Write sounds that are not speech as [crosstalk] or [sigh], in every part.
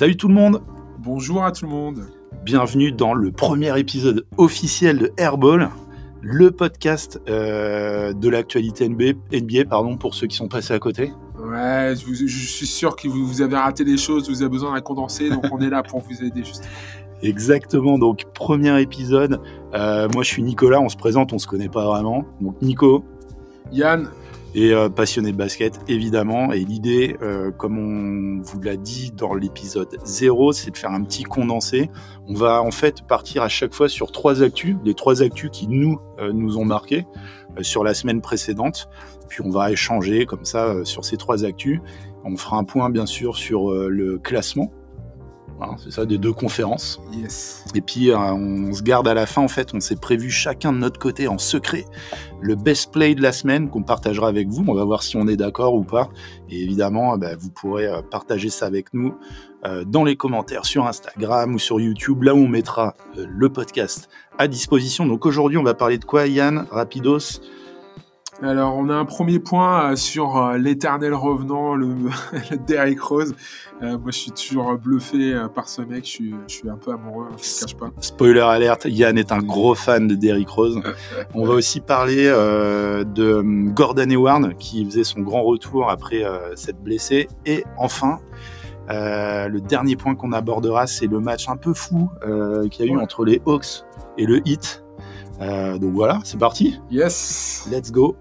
Salut tout le monde Bonjour à tout le monde Bienvenue dans le premier épisode officiel de Airball, le podcast euh, de l'actualité NBA, NBA pardon, pour ceux qui sont passés à côté. Ouais, je, vous- je suis sûr que vous, vous avez raté des choses, vous avez besoin d'un condensé, donc on est là pour vous aider justement. [laughs] Exactement, donc premier épisode. Euh, moi je suis Nicolas, on se présente, on se connaît pas vraiment. Donc Nico Yann, est euh, passionné de basket évidemment. Et l'idée, euh, comme on vous l'a dit dans l'épisode 0, c'est de faire un petit condensé. On va en fait partir à chaque fois sur trois actus, les trois actus qui nous, euh, nous ont marqué euh, sur la semaine précédente. Puis on va échanger comme ça euh, sur ces trois actus. On fera un point bien sûr sur euh, le classement. Voilà, c'est ça, des deux conférences. yes. Et puis, euh, on se garde à la fin, en fait, on s'est prévu chacun de notre côté en secret le best play de la semaine qu'on partagera avec vous. On va voir si on est d'accord ou pas. Et évidemment, euh, bah, vous pourrez euh, partager ça avec nous euh, dans les commentaires sur Instagram ou sur YouTube, là où on mettra euh, le podcast à disposition. Donc aujourd'hui, on va parler de quoi, Yann? Rapidos? Alors, on a un premier point euh, sur euh, l'éternel revenant, le, [laughs] le Derrick Rose. Euh, moi, je suis toujours bluffé par ce mec, je suis, je suis un peu amoureux, hein, je ne cache pas. Spoiler alerte, Yann est un gros fan de Derrick Rose. [laughs] On va aussi parler euh, de hum, Gordon Hayward qui faisait son grand retour après euh, s'être blessé. Et enfin, le dernier point qu'on abordera, c'est le match un peu fou qu'il y a eu Ouais. entre les Hawks et le Heat. Euh, donc voilà, c'est parti, Yes let's go.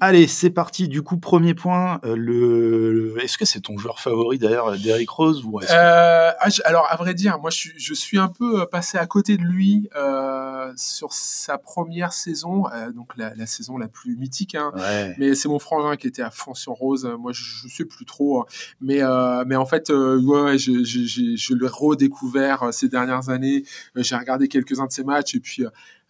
Allez, c'est parti. Du coup, premier point. euh, le... Est-ce que c'est ton joueur favori d'ailleurs, Derrick Rose ou Euh, ah, alors, à vrai dire, moi, je suis, je suis un peu euh, passé à côté de lui euh, sur sa première saison, euh, donc la, la saison la plus mythique. Hein. Ouais. Mais c'est mon frangin qui était à fond sur Rose. Euh, Moi, je, je sais plus trop. hein. Mais, euh, mais en fait, euh, ouais, ouais, je, je, je, l'ai redécouvert euh, ces dernières années. Euh, J'ai regardé quelques-uns de ses matchs et puis.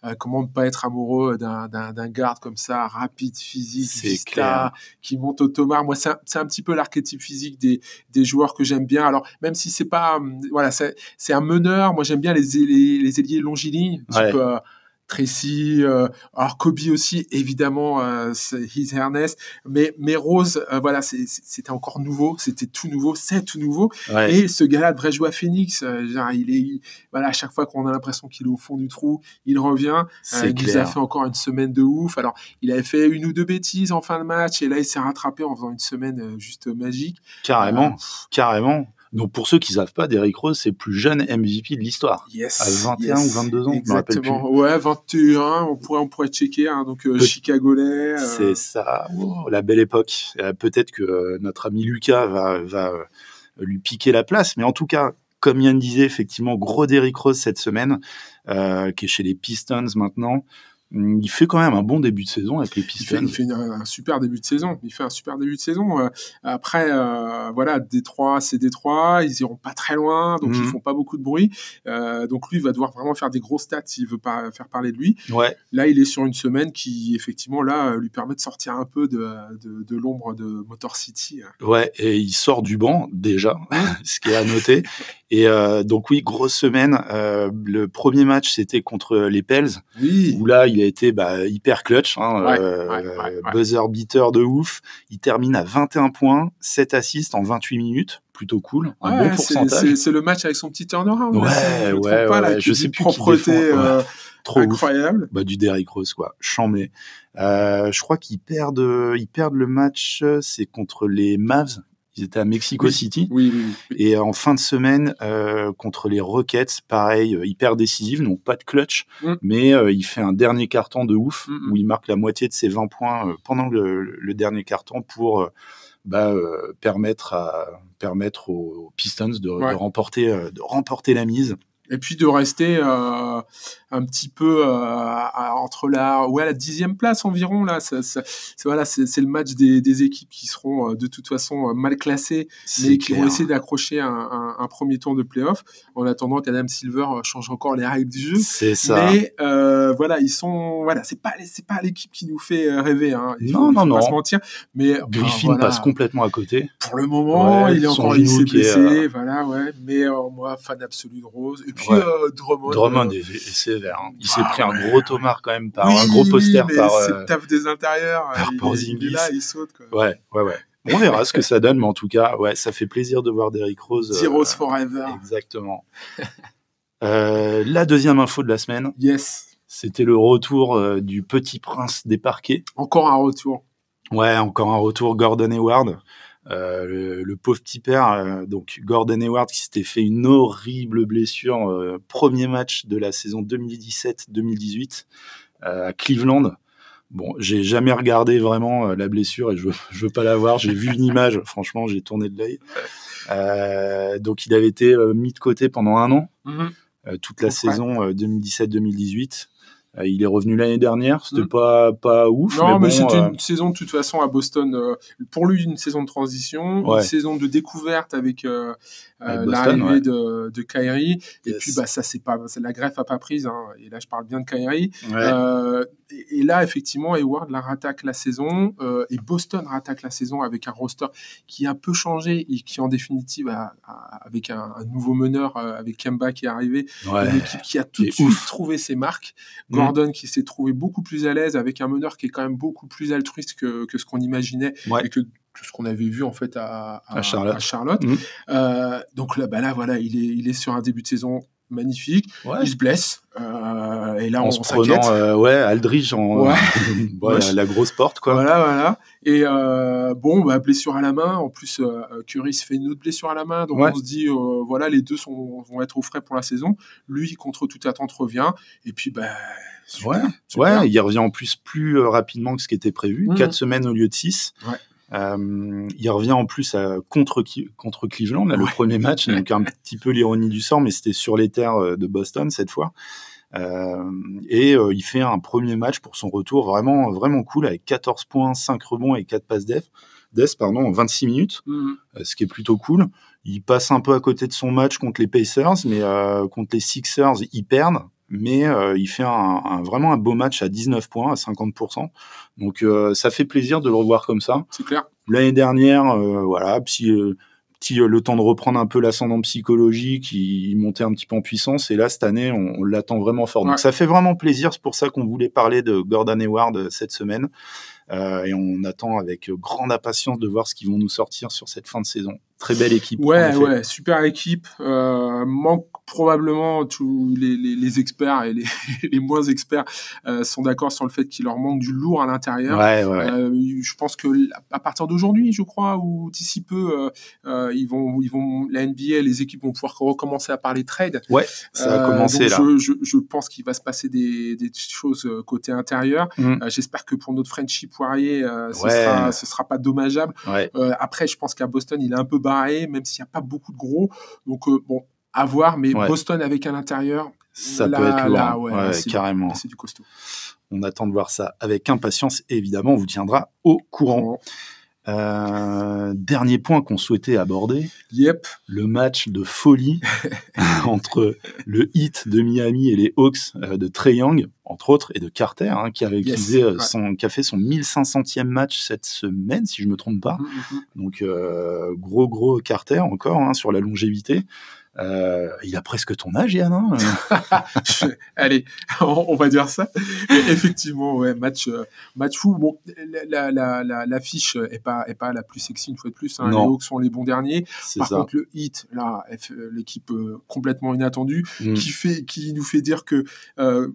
Euh, comment ne pas être amoureux d'un- garde comme ça, rapide, physique, C'est vista, clair. qui monte au tomard. Moi, c'est un, un petit peu l'archétype physique des, des joueurs que j'aime bien. Alors, même si c'est pas, hum, voilà, c'est un meneur. Moi, j'aime bien les, les, les ailiers longilignes, Ouais. euh, Tracy, euh, alors Kobe aussi, évidemment, euh, His Ernest, mais, mais Rose, euh, voilà, c'était encore nouveau, c'était tout nouveau, c'est tout nouveau, Ouais. et ce gars-là devrait jouer à Phoenix, euh, genre, il est, il- voilà, à chaque fois qu'on a l'impression qu'il est au fond du trou, il revient, euh, il nous a clair. fait encore une semaine de ouf, alors il avait fait une ou deux bêtises en fin de match, et là il s'est rattrapé en faisant une semaine euh, juste magique. Carrément, Euh, carrément. Donc pour ceux qui savent pas, Derrick Rose, c'est le plus jeune MVP de l'histoire. Yes. À 21 yes, ou 22 ans, je me rappelle Exactement. Ouais, 21, on pourrait, on pourrait checker. Hein, donc, euh, Chicagolais. euh, C'est ça, la belle époque. Euh, Peut-être que notre ami Lucas va, va lui piquer la place, mais en tout cas, comme Yann disait, effectivement, gros Derrick Rose cette semaine, euh, qui est chez les Pistons maintenant. Hum, Il fait quand même un bon début de saison avec les il fait, Pistons. il fait un super début de saison. Il fait un super début de saison. Euh, après, euh, voilà, Détroit, c'est Détroit. Ils iront pas très loin, donc Mhm. ils font pas beaucoup de bruit. Euh, donc lui, il va devoir vraiment faire des gros stats s'il veut pas faire parler de lui. Ouais, Là, il est sur une semaine qui, effectivement, là, euh, lui permet de sortir un peu de, de, de l'ombre de Motor City. ouais, et il sort du banc déjà, [laughs] ce qui est à noter. [laughs] Et euh, donc oui, grosse semaine. Euh, le premier match, c'était contre les Pels. Oui. où là il a été bah, hyper clutch, hein, Ouais, euh, ouais, ouais, ouais. buzzer beater de ouf. Il termine à 21 points, 7 assists en 28 minutes, plutôt cool, un Ouais, bon c'est- pourcentage. c'est c'est le match avec son petit turnaround. Ouais, là, si je ouais, pas, là, ouais, je sais plus qui propreté défend, ouais. euh, Trop ouf. incroyable. Bah, du Derrick Rose quoi, chambé. Euh, je crois qu'ils perdent, ils perdent le match, euh, c'est contre les Mavs. Ils étaient à Mexico Oui. City. Oui, oui, oui. Et en fin de semaine, euh, contre les Rockets, pareil, euh, hyper décisif, donc pas de clutch, Mm. mais euh, il fait un dernier carton de ouf, Mm, mm. où il marque la moitié de ses 20 points pendant le, le dernier carton pour bah, permettre, à, permettre aux, Pistons de, Ouais. de remporter, de remporter la mise. Et puis de rester euh, un petit peu euh, entre la, ouais, la dixième place environ. Là, ça, ça- c'est voilà, c'est c'est le match des, des équipes qui seront euh, de toute façon mal classées, mais C'est qui clair. vont essayer d'accrocher un, un- un premier tour de playoff, en attendant qu'Adam Silver change encore les règles du jeu. C'est ça. Mais euh, voilà, ils sont voilà, c'est pas c'est pas l'équipe qui nous fait rêver. Hein. Il Non, faut, non, faut pas non. se mentir. Mais Griffin voilà, passe complètement à côté. Pour le moment, Ouais, il est encore qui est, blessé, euh, voilà, ouais. Mais moi, fan absolu de Rose. Et puis euh, Drummond. Drummond est, sévère. Hein. Il s'est pris un gros tomard quand même par un gros poster mais par. C'est taf des intérieurs. par il, il est là, il saute. Quoi. Ouais, ouais, ouais. On verra ce que ça donne, mais en tout cas, ouais, ça fait plaisir de voir Derrick Rose. Zeros forever. Exactement. [laughs] Euh, la deuxième info de la semaine, Yes. c'était le retour euh, du petit prince des parquets. Encore un retour. Ouais, encore un retour Gordon Hayward. Euh, le, le pauvre petit père, euh, donc Gordon Hayward qui s'était fait une horrible blessure euh, premier match de la saison 2017-2018 euh, à Cleveland. Bon, j'ai jamais regardé vraiment la blessure et je veux, [laughs] je veux pas la voir. J'ai vu une image, [laughs] franchement, j'ai tourné de l'œil. Donc il avait été mis de côté pendant un an, Mhm. toute la Ouais. saison euh, 2017-2018. Euh, il est revenu l'année dernière, c'était Mhm. pas pas ouf, Non, mais, mais, bon, c'était euh, une saison de toute façon à Boston. euh, pour lui, une saison de transition, Ouais. une saison de découverte avec euh, Avec l'arrivée ouais. de, de Kyrie. Et puis, bah, ça, c'est pas, la greffe a pas prise. hein. Et là, je parle bien de Kyrie. ouais. Et, et là, effectivement, Hayward la rattaque la saison euh, et Boston rattaque la saison avec un roster qui a peu changé et qui, en définitive, a, a- avec un, un nouveau meneur, euh, avec Kemba qui est arrivé, Ouais. une équipe qui a tout de suite trouvé ses marques. Mm. Gordon qui s'est trouvé beaucoup plus à l'aise avec un meneur qui est quand même beaucoup plus altruiste que, que ce qu'on imaginait Ouais. et que que ce qu'on avait vu en fait à, À Charlotte. Charlotte. Mm. Euh, donc là, bah là, voilà, il est, il est sur un début de saison magnifique. Ouais. Il se blesse euh, et là, en on, se prenant euh, ouais Aldridge en Ouais. [laughs] ouais, Moche. la, grosse porte quoi. Voilà, voilà. Et euh, bon, bah, blessure à la main. En plus, Curry se fait une autre blessure à la main. Donc on se dit, voilà, les deux sont, vont être au frais pour la saison. Lui, contre toute attente, revient. Et puis, bah, super, Ouais. super. Il revient en plus plus rapidement que ce qui était prévu, Mhm. quatre semaines au lieu de six. Ouais. Euh, il revient en plus à, contre contre Cleveland, là, le premier match, donc un petit peu l'ironie du sort, mais c'était sur les terres euh, de Boston cette fois. Euh, et euh, il fait un premier match pour son retour vraiment vraiment cool avec 14 points, 5 rebonds et 4 passes def, def pardon, en 26 minutes. Euh, ce qui est plutôt cool. Il passe un peu à côté de son match contre les Pacers, mais contre les Sixers, ils perdent. Mais euh, il fait un, un- vraiment un beau match à 19 points, à 50%. Donc euh, ça fait plaisir de le revoir comme ça. C'est clair. L'année dernière, euh, voilà, petit, petit, le temps de reprendre un peu l'ascendant psychologique, il, il montait un petit peu en puissance. Et là, cette année, on, on l'attend vraiment fort. Donc ça fait vraiment plaisir. C'est pour ça qu'on voulait parler de Gordon Hayward cette semaine. Et on attend avec grande impatience de voir ce qu'ils vont nous sortir sur cette fin de saison. Très belle équipe. Ouais, ouais, super équipe. Euh, manque probablement tous les, les, les experts et les, [laughs] les moins experts euh, sont d'accord sur le fait qu'il leur manque du lourd à l'intérieur. Ouais, ouais. Euh, je pense que à partir d'aujourd'hui, je crois, ou d'ici peu, ils vont, ils vont, la NBA, les équipes vont pouvoir recommencer à parler trade. Ouais, ça a commencé là. Je, je, je pense qu'il va se passer des, des choses côté intérieur. Mm. J'espère que pour notre Frenchie Poirier, ce, Ouais. sera, ce sera pas dommageable. Après, je pense qu'à Boston, il est un peu barré, même s'il n'y a pas beaucoup de gros. Donc, euh, bon, à voir. Mais Ouais. Boston avec un intérieur, Ça là, peut être lourd. là, ouais, carrément. c'est du costaud. On attend de voir ça avec impatience. Évidemment, on vous tiendra au courant. Euh, dernier point qu'on souhaitait aborder, Yep. le match de folie [laughs] [laughs] entre le Heat de Miami et les Hawks euh, de Trey Young, entre autres, et de Carter, hein, qui, a réalisé, euh, ouais. son, qui a fait son 1500e match cette semaine, si je me trompe pas. Mhm, mhm. Donc euh, gros gros Carter encore hein, sur la longévité. Euh, il a presque ton âge, Yann. hein [laughs] Je- Allez, on, on va dire ça. Mais effectivement, ouais, match, euh, match fou. Bon, la, la, la, l'affiche est pas, est pas la plus sexy une fois de plus. Hein. Les. Hawks sont les bons derniers. C'est Par ça. contre, le hit, là, l'équipe euh, complètement inattendue, Mm. qui fait, qui nous fait dire que euh,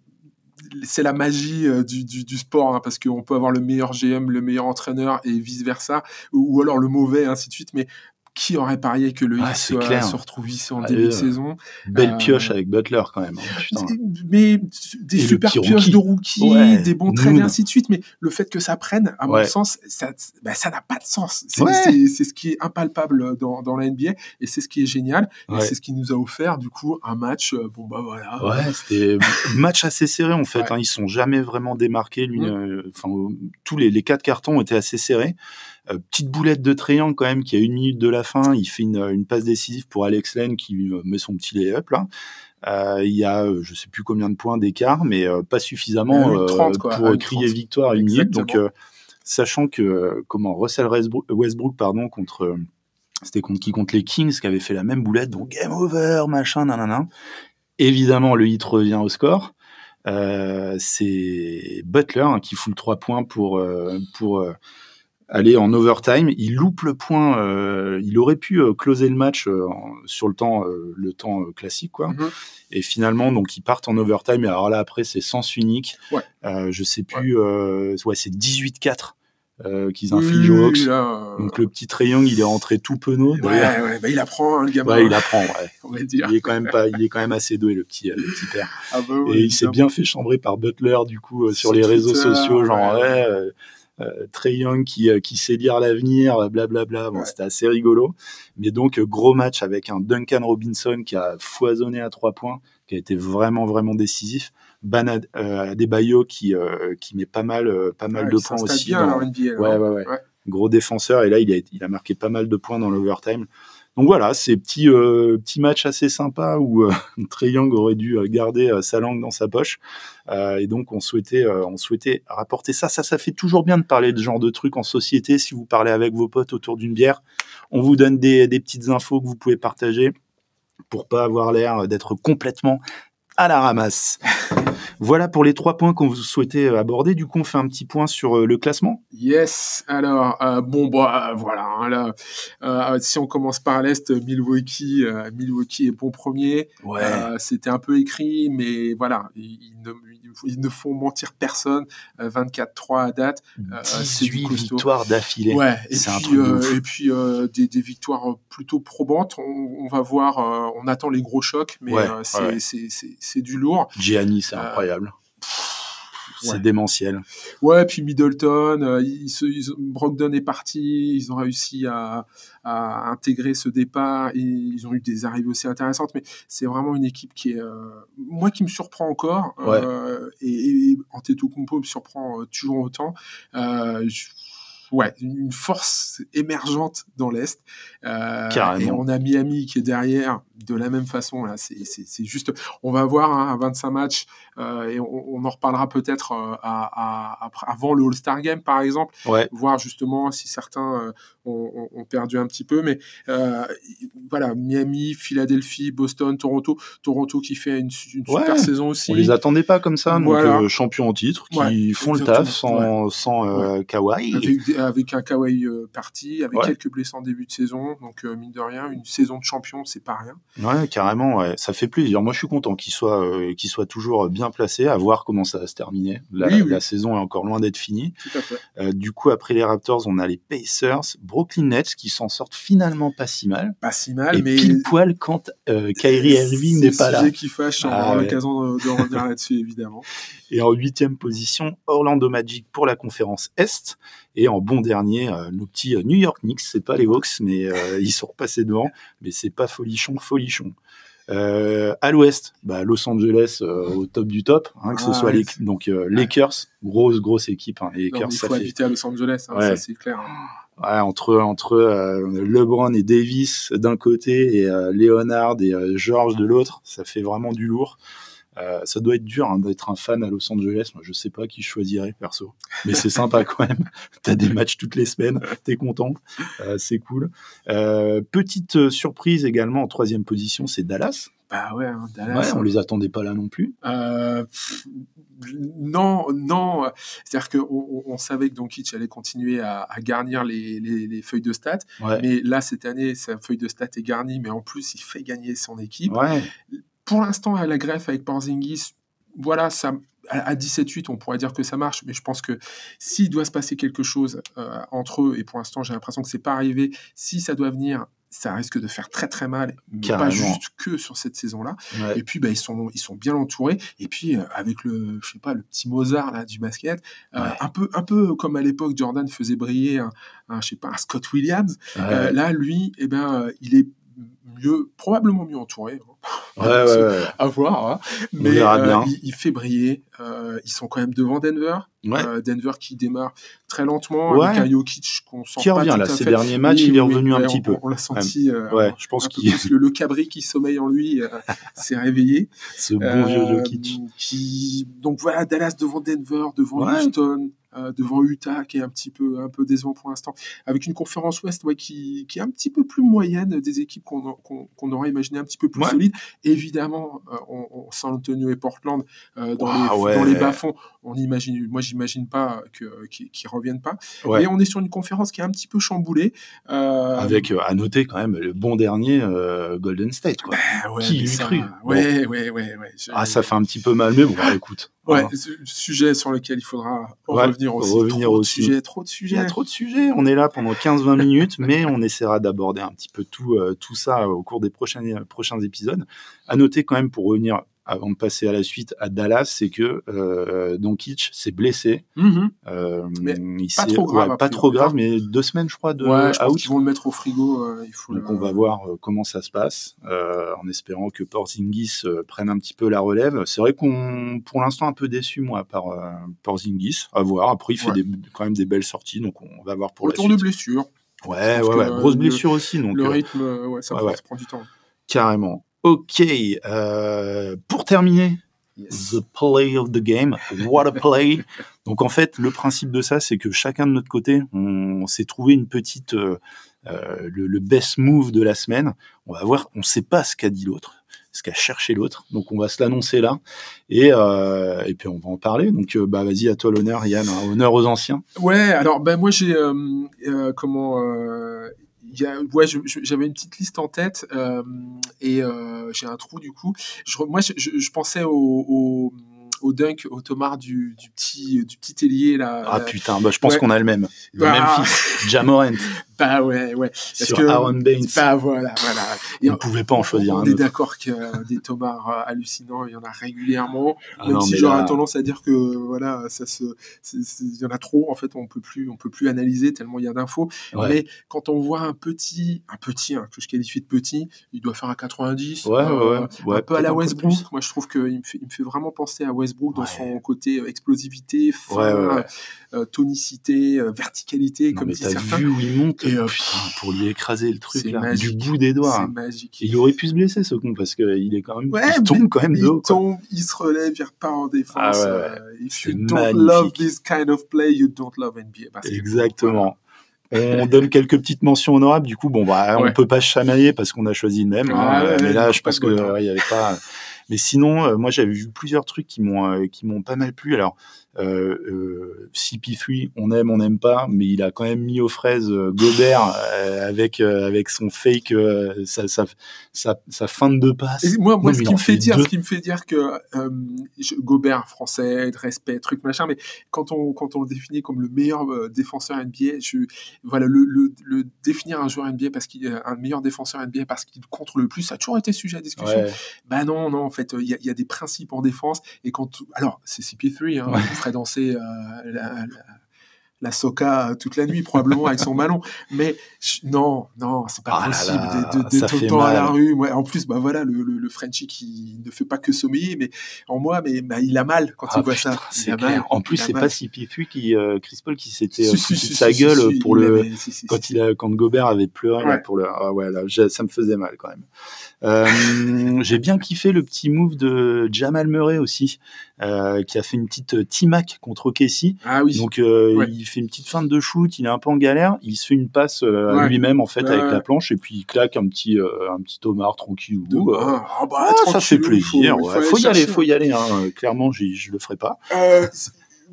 c'est la magie euh, du, du, du sport, hein, parce qu'on peut avoir le meilleur GM, le meilleur entraîneur et vice versa, ou, ou alors le mauvais, ainsi de suite. Mais qui aurait parié que le Ah, soit- clair. se retrouve ici en Ah, début de euh, saison Belle Euh, pioche avec Butler quand même. hein, putain. mais des Et super pioches rookie. de rookie, Ouais, des bons trades ainsi de suite. Mais le fait que ça prenne, à mon Ouais. sens, ça bah, ça n'a pas de sens. C'est Ouais. ce qui est impalpable dans, dans la NBA et c'est ce qui est génial. Et c'est ce qui nous a offert, du coup, un match. euh, Bon, bah voilà. Ouais, c'était match assez serré en fait. Hein. Ils sont jamais vraiment démarqués. Lui, Mm. euh, enfin, euh, tous les, les quatre cartons étaient assez serrés. Euh, petite boulette de triangle quand même qui a une minute de la fin. Il fait une, une passe décisive pour Alex Len qui euh, met son petit lay-up là. Euh, il y a je sais plus combien de points d'écart, mais pas suffisamment Euh, une euh, 30, quoi. pour Ah, crier 30. victoire à une minute. Donc, sachant que comment Russell Westbrook, Westbrook pardon contre c'était contre qui contre les Kings qui avait fait la même boulette. Donc game over machin nanana. Évidemment, le hit revient au score. Euh, c'est Butler hein, qui fout le 3 points pour, euh, pour euh, aller en overtime. Il loupe le point. euh, il aurait pu euh, closer le match euh, sur le temps, le temps classique, quoi. Mhm. Et finalement, donc ils partent en overtime. Et alors là, après, c'est sens unique. Ouais. Je sais plus. ouais, c'est 18-4 euh, qu'ils Oui, infligent aux Hawks. là, Donc le petit Triangle, il est rentré tout penaud. ouais, bah, il apprend, hein, le gamin. Ouais, il apprend. Ouais. [laughs] on va dire. Il est quand même pas, il est quand même assez doué le petit, le petit père. Ah bah Et il s'est bien fait chambrer par Butler du coup sur, Sur les réseaux Twitter, sociaux, genre ouais. Euh, euh, Trey Young qui, euh, qui sait lire l'avenir, blablabla. Bon, Ouais. c'était assez rigolo. Mais donc euh, gros match avec un Duncan Robinson qui a foisonné à trois points, qui a été vraiment vraiment décisif. Ban euh, Adebayo qui euh, qui met pas mal euh, pas mal Ouais, de points aussi. bien dans- NBA, hein. ouais, ouais, Ouais. Gros défenseur. Et là, il a, il a marqué pas mal de points dans l'overtime. Donc voilà, ces petits, euh, petits matchs assez sympas où euh, [laughs] Young aurait dû euh, garder euh, sa langue dans sa poche. Euh, et donc, on souhaitait, on souhaitait rapporter ça. Ça, fait toujours bien de parler de genre de trucs en société. Si vous parlez avec vos potes autour d'une bière, on vous donne des, des petites infos que vous pouvez partager pour pas avoir l'air d'être complètement à la ramasse. Voilà pour les trois points qu'on vous souhaitait aborder. Du coup, on fait un petit point sur euh, le classement. Yes, alors, euh, bon, bah, euh, voilà, hein, là, euh, si on commence par l'Est, Milwaukee, euh, Milwaukee est bon premier. Euh, C'était un peu écrit, mais voilà, ils, ils ne, ils ne font mentir personne. Euh, 24-3 à date. euh, c'est du 18 costaud. victoires d'affilée. Ouais, et un puis, truc de euh, ouf. et puis euh, des, des victoires plutôt probantes. On, on va voir, euh, on attend les gros chocs, mais Ouais, euh, c'est ouais. du lourd. Gianni, c'est Euh, incroyable. C'est ouais. démentiel. Ouais, puis Middleton, euh, ils se- ils Brogdon est parti, ils ont réussi à, à intégrer ce départ et ils ont eu des arrivées aussi intéressantes, mais c'est vraiment une équipe qui est, euh, moi qui me surprend encore, euh, et, et Antetokounmpo me surprend toujours autant. Je- Ouais, une force émergente dans l'Est. Euh, et on a Miami qui est derrière de la même façon. Là, c'est juste. On va voir hein, à 25 matchs euh, et on, on en reparlera peut-être euh, à, à- après- avant le All-Star Game, par exemple, Ouais. voir justement si certains euh, ont, perdu un petit peu. Mais voilà, Miami, Philadelphie, Boston, Toronto. Toronto qui fait une, su- une super saison aussi. On les attendait pas comme ça, donc Voilà. champions en titre, qui Ouais, font le taf sans, sans Kawhi. Avec, avec un Kawhi euh, parti, avec Ouais. quelques blessés en début de saison. Donc, euh, mine de rien, une saison de champion, c'est pas rien. Ouais, carrément, ouais. ça fait plaisir. Moi, je suis content qu'il soit, euh, qu'il soit toujours bien placé, à voir comment ça va se terminer. La, Oui, oui. la saison est encore loin d'être finie. Tout à fait. Du coup, après les Raptors, on a les Pacers, Brooklyn Nets, qui s'en sortent finalement pas si mal. Pas si mal, Et mais. pile poil quand Kyrie Irving n'est pas C'est là. sujet qui fâche, on Ah aura l'occasion de, de revenir [laughs] là-dessus, évidemment. Et en huitième position, Orlando Magic pour la conférence Est. Et en bon dernier, euh, nos petits euh, New York Knicks. C'est pas les Hawks, mais euh, ils sont repassés devant. Mais c'est pas folichon, folichon. Euh, à l'ouest, bah, Los Angeles euh, au top du top, hein, que ce Ah, soit ouais. les donc euh, Lakers, grosse grosse équipe. hein, les Lakers, il ça faut fait habiter à Los Angeles, hein, Ouais. ça c'est clair. hein. ouais, entre entre LeBron et Davis d'un côté et Leonard et George de l'autre, ça fait vraiment du lourd. Euh, ça doit être dur hein, d'être un fan à Los Angeles. Moi, je sais pas qui je choisirais perso, mais c'est sympa quand même. [laughs] T'as des matchs toutes les semaines, t'es content, Euh, c'est cool. Euh, petite surprise également en troisième position, c'est Dallas. Bah ouais, hein, Dallas. Ouais, on les attendait pas là non plus. Pff, non, non. C'est-à-dire qu'on on, on savait que Doncic allait continuer à, à garnir les, les- les feuilles de stats. Ouais, Mais là, cette année, sa feuille de stats est garnie, mais en plus, il fait gagner son équipe. ouais, Pour l'instant, à la greffe avec Porzingis, voilà, ça, à à 17-8, on pourrait dire que ça marche, mais je pense que s'il doit se passer quelque chose euh, entre eux, et pour l'instant, j'ai l'impression que c'est pas arrivé, si ça doit venir, ça risque de faire très très mal, mais Carrément. pas juste que sur cette saison-là. ouais. Et puis, bah, ils, sont, ils sont bien entourés. Et puis, euh, avec le, je sais pas, le petit Mozart là, du basket, euh, un, peu, un peu comme à l'époque, Jordan faisait briller un, un, je sais pas, un Scott Williams. Ouais, là, lui, eh ben, il est mieux, probablement mieux entouré. hein. ouais, ouais, ouais. [laughs] À voir. hein. Mais euh, il, il fait briller. Euh, ils sont quand même devant Denver. Ouais. Euh, Denver qui démarre très lentement Ouais. avec un Jokic qu'on sent Qui pas revient tout là, à ces fait. derniers matchs, Oui, il est oui, revenu un petit on- peu. On l'a senti. euh, Ouais, je pense qu'il le, le cabri qui sommeille en lui [laughs] s'est réveillé. ce bon vieux Jokic. qui... Donc voilà, Dallas devant Denver, devant. Houston, devant Utah qui est un petit peu un peu décevant pour l'instant, avec une conférence Ouest ouais, qui, qui est un petit peu plus moyenne des équipes qu'on qu'on aurait imaginé un petit peu plus solides. Évidemment, on, on, San Antonio et Portland dans, les, dans les bas-fonds, on imagine, moi j'imagine pas qu'ils reviennent pas. Et on est sur une conférence qui est un petit peu chamboulée. Avec à noter quand même le bon dernier Golden State quoi. Ben qui l'eût cru. Ouais, ouais, ouais, ouais. Ah ça fait un petit peu mal mais bon écoute. Ouais, sujet sur lequel il faudra revenir aussi. Revenir trop aussi. De sujets, trop de sujets. Il y a trop de sujets. On est là pendant 15-20 minutes, mais on essaiera d'aborder un petit peu tout, euh, tout ça au cours des prochains, prochains épisodes. À noter quand même, pour revenir avant de passer à la suite à Dallas, c'est que euh, Doncic s'est blessé. Mm-hmm. Euh, il pas trop grave, pas trop grave, mais deux semaines, je crois, de ouais, je out. Ils vont le mettre au frigo. Euh, il faut Donc on va voir euh, comment ça se passe, euh, en espérant que Porzingis prenne un petit peu la relève. C'est vrai qu'on, pour l'instant, un peu déçu moi par Porzingis. À voir. Après, il fait des, quand même des belles sorties, donc on va voir pour Retour la suite. de blessure. Ouais, ouais, ouais, grosse blessure aussi. Donc le rythme, ouais, ça, ça prend du temps. Carrément. Ok, euh, pour terminer, the play of the game, what a play. [laughs] Donc en fait, le principe de ça, c'est que chacun de notre côté, on, s'est trouvé une petite, euh, euh, le, best move de la semaine. On va voir, on ne sait pas ce qu'a dit l'autre, ce qu'a cherché l'autre. Donc on va se l'annoncer là, et, et puis on va en parler. Donc bah vas-y, à toi l'honneur, Yann, honneur aux anciens. Ouais, alors ben moi j'ai comment ouais, j'avais une petite liste en tête euh, et euh, j'ai un trou du coup. Je, moi, je, je, pensais au, au, au, dunk, au Tomar du, du petit, du petit ailier là. Ah putain, bah, je pense qu'on a le même. Le bah, Memphis, Jamorant. [laughs] Bah ouais, ouais. Parce Sur que, Aaron Baines. Bah voilà, voilà. On ne pouvait pas en choisir on un. On est d'accord que des tomards euh, hallucinants, il y en a régulièrement. Ah même si j'aurais tendance à dire que voilà, ça se, il y en a trop. En fait, on peut plus, on peut plus analyser tellement il y a d'infos. Mais quand on voit un petit, un petit, hein, que je qualifie de petit, il doit faire un 90. Ouais, euh, ouais, Un peu à la Westbrook. Moi, je trouve qu'il me fait, il me fait vraiment penser à Westbrook dans son côté euh, explosivité, fin, euh, tonicité, verticalité, comme disent certains. Vu où il monte et, euh, pour lui écraser le truc là, du bout des doigts. C'est magique. Il aurait pu se blesser ce con parce qu'il est quand même, il tombe quand même de Il tombe, il se relève, il repart en défense. Ah ouais, ouais. If you don't love this kind of play, you don't love NBA basketball. Exactement. On [laughs] donne quelques petites mentions honorables. Du coup, bon, bah, on peut pas chamailler parce qu'on a choisi le même. Ah hein, mais là, je pense que il y avait pas. Mais sinon, euh, moi, j'avais vu plusieurs trucs qui m'ont euh, qui m'ont pas mal plu. Alors, euh, euh, CP3, on aime, on n'aime pas, mais il a quand même mis aux fraises euh, Gobert [laughs] avec avec son fake, sa, sa, sa, sa, feinte de passe. Et moi, moi, ce qui me fait dire, ce qui me fait dire que Gobert français, respect, truc machin, mais quand on quand on le définit comme le meilleur défenseur NBA, je, voilà, le, le, le, définir un joueur NBA parce qu'il est un meilleur défenseur NBA parce qu'il contre le plus, ça a toujours été sujet à discussion. Ouais. Bah non, non, en fait, il y, y, a des principes en défense et quand alors c'est CP3, hein, ouais danser la, soca toute la nuit, probablement avec son ballon. Mais non, non, c'est pas ah possible d'être autant à la rue. en plus, bah voilà, le, le, Frenchie qui ne fait pas que sommeiller, mais en moi, mais bah, il a mal quand il ah, voit ça. en plus, c'est pas si pifu qui euh, Chris Paul qui s'était euh, sa gueule pour le quand il a quand Gobert avait pleuré pour le. Ah ouais, là, ça me faisait mal quand même. Euh, j'ai bien kiffé le petit move de Jamal Murray aussi, euh, qui a fait une petite T-Mac contre Casey. Ah oui. Donc euh, il fait une petite feinte de shoot, il est un peu en galère, il se fait une passe euh, lui-même en fait avec la planche et puis il claque un petit euh, un petit Omar tranquille. Ah, bah, ah, ça fait plaisir. Il faut, faut, y aller, faut y aller. Hein. Clairement, je le ferai pas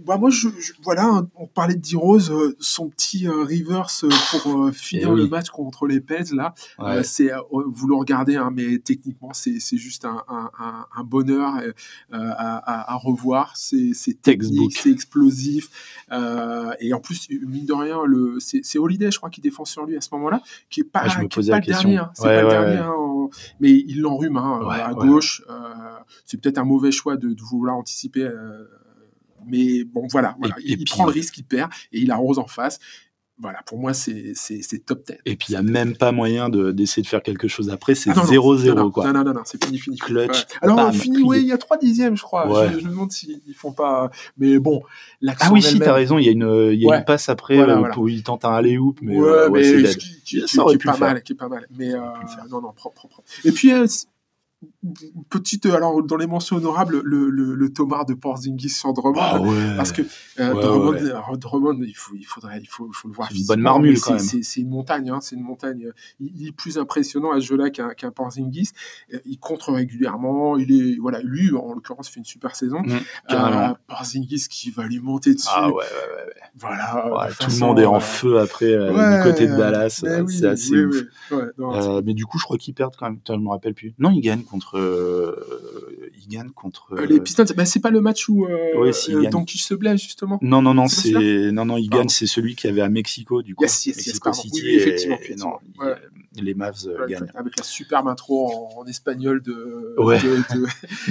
bah moi, je, voilà, on parlait de D-Rose, euh, son petit euh, reverse pour euh, finir eh le match contre les Pels, là, c'est, vous le regardez, hein, mais techniquement, c'est, c'est juste un, un, un bonheur à, revoir. C'est, c'est technique, c'est explosif. et en plus, mine de rien, le, c'est, c'est Holiday, je crois, qui défend sur lui à ce moment-là, qui est pas, ah, qui est pas le dernier. Hein, c'est pas le dernier, hein, mais il l'enrhume hein, à gauche. c'est peut-être un mauvais choix de, de vouloir anticiper mais bon, voilà, il, prend le risque, il perd et il arrose en face. Voilà, pour moi, c'est top 10. Et puis, il n'y a même pas moyen d'essayer de, faire quelque chose après. C'est 0-0, ah quoi. Non, non, non, c'est fini, fini. Clutch. Alors, fini, oui, il y a 3 dixièmes, je crois. Je, me demande s'ils font pas. Mais bon, l'action. Ah oui, si, t'as raison. Il y a une, y a une passe après euh, où il tente un aller-hoop. Mais, ouais, euh, mais qui, qui, qui, est pas mal, qui est pas mal. Mais euh, non, non, propre, propre. Et puis, petite, alors dans les mentions honorables, le, le, le Thomas de Porzingis sur Drummond, Ah ouais. parce que euh, Ouais, Drummond, ouais. euh, Drummond, il faut, il faudrait, il faut, il faut le voir. C'est une bonne marmule, quand c'est- même. C'est c'est une montagne, hein, c'est une montagne. Il, il est plus impressionnant à ce jeu-là qu'un qu'un Porzingis. Euh, Il contre régulièrement. Il est, voilà, lui en l'occurrence fait une super saison. Mmh. Euh, Porzingis qui va lui monter dessus. Ah ouais, ouais, ouais, ouais. Voilà. Tout le monde est en euh, feu après euh, du côté de Dallas. euh, oui, c'est assez oui, ouf. oui. Ouais, non, Euh, mais du coup, je crois qu'ils perdent quand même. Je me rappelle plus. Non, ils gagnent contre. euh, gagnent contre. Euh, euh, les Pistons, bah, c'est pas le match où euh, Ouais, si, ils euh, gagnent. Doncic se blesse justement. Non, non, non, C'est non, non, Pardon. gagnent. C'est celui qui avait à Mexico, du coup. Yes, yes, yes, Mexico pardon. City. Oui, oui, effectivement, et- effectivement. non, Ouais. les Mavs euh, Ouais, gagnent. Avec la superbe intro en, en espagnol de. Ouais. de- de-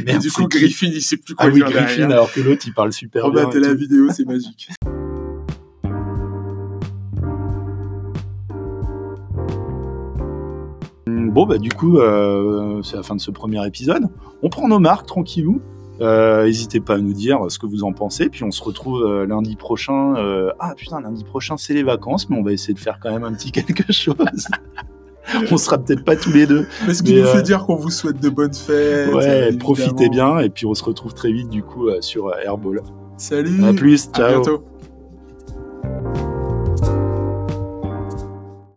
[laughs] et du coup, Griffin, il sait plus quoi Ah oui, dire Griffin, derrière. alors que l'autre, il parle super bien. Remettez et la vidéo, c'est magique. Bon, bah, du coup, euh, c'est la fin de ce premier épisode. On prend nos marques tranquillou. Euh, N'hésitez pas à nous dire ce que vous en pensez. Puis on se retrouve euh, lundi prochain. euh, Ah putain, lundi prochain, c'est les vacances, mais on va essayer de faire quand même un petit [laughs] quelque chose. on sera peut-être pas tous les deux. Mais ce qui Mais, nous fait dire qu'on vous souhaite de bonnes fêtes. Ouais, profitez bien. Et puis on se retrouve très vite, du coup, sur Airball. Salut. À plus, À ciao. bientôt.